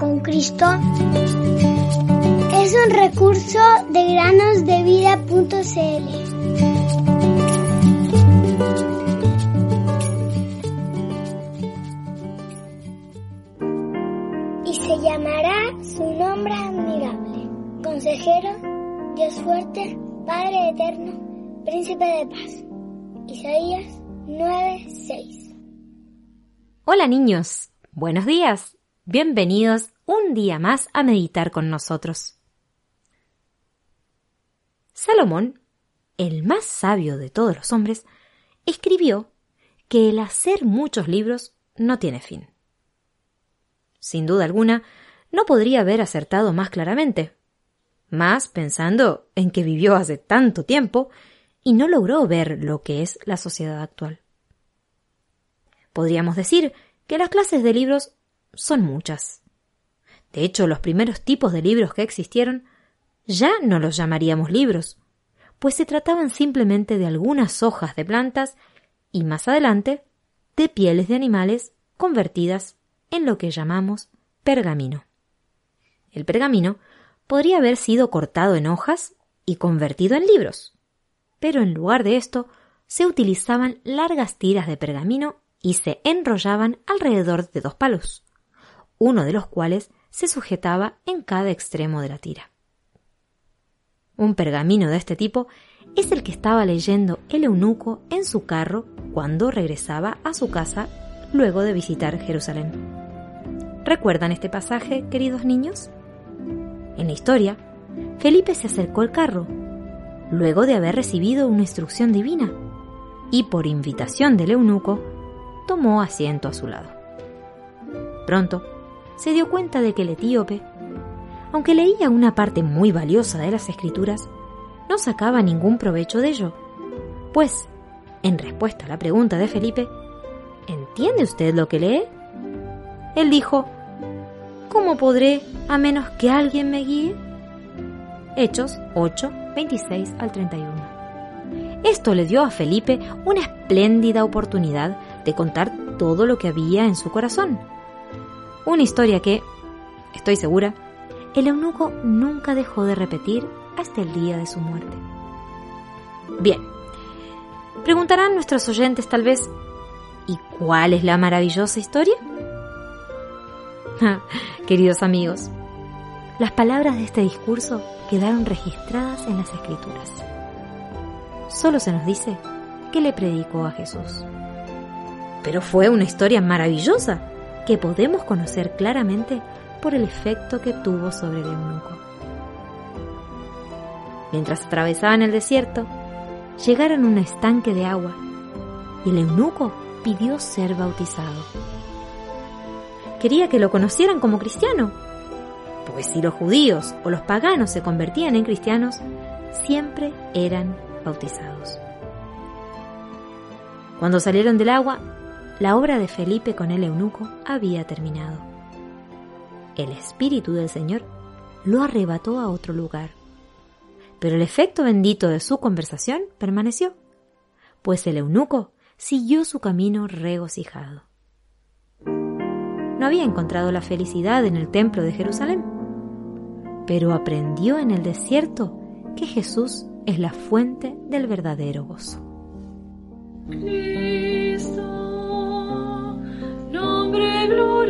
con Cristo es un recurso de granosdevida.cl. Y se llamará su nombre admirable, consejero, Dios fuerte, Padre eterno, príncipe de paz. Isaías 9:6. Hola niños, buenos días. Bienvenidos un día más a meditar con nosotros. Salomón, el más sabio de todos los hombres, escribió que el hacer muchos libros no tiene fin. Sin duda alguna, no podría haber acertado más claramente, más pensando en que vivió hace tanto tiempo y no logró ver lo que es la sociedad actual. Podríamos decir que las clases de libros son muchas. De hecho, los primeros tipos de libros que existieron ya no los llamaríamos libros, pues se trataban simplemente de algunas hojas de plantas y más adelante de pieles de animales convertidas en lo que llamamos pergamino. El pergamino podría haber sido cortado en hojas y convertido en libros, pero en lugar de esto se utilizaban largas tiras de pergamino y se enrollaban alrededor de dos palos, uno de los cuales se sujetaba en cada extremo de la tira. Un pergamino de este tipo es el que estaba leyendo el eunuco en su carro cuando regresaba a su casa luego de visitar Jerusalén. ¿Recuerdan este pasaje, queridos niños? En la historia, Felipe se acercó al carro, luego de haber recibido una instrucción divina, y por invitación del eunuco, tomó asiento a su lado. Pronto, se dio cuenta de que el etíope, aunque leía una parte muy valiosa de las escrituras, no sacaba ningún provecho de ello. Pues, en respuesta a la pregunta de Felipe, ¿entiende usted lo que lee? Él dijo, ¿cómo podré a menos que alguien me guíe? Hechos 8, 26 al 31. Esto le dio a Felipe una espléndida oportunidad de contar todo lo que había en su corazón. Una historia que, estoy segura, el eunuco nunca dejó de repetir hasta el día de su muerte. Bien, preguntarán nuestros oyentes tal vez, ¿y cuál es la maravillosa historia? Queridos amigos, las palabras de este discurso quedaron registradas en las escrituras. Solo se nos dice que le predicó a Jesús. Pero fue una historia maravillosa que podemos conocer claramente por el efecto que tuvo sobre el eunuco. Mientras atravesaban el desierto, llegaron a un estanque de agua y el eunuco pidió ser bautizado. Quería que lo conocieran como cristiano, pues si los judíos o los paganos se convertían en cristianos, siempre eran bautizados. Cuando salieron del agua, la obra de Felipe con el eunuco había terminado. El Espíritu del Señor lo arrebató a otro lugar, pero el efecto bendito de su conversación permaneció, pues el eunuco siguió su camino regocijado. No había encontrado la felicidad en el templo de Jerusalén, pero aprendió en el desierto que Jesús es la fuente del verdadero gozo. Cristo nombre glorioso.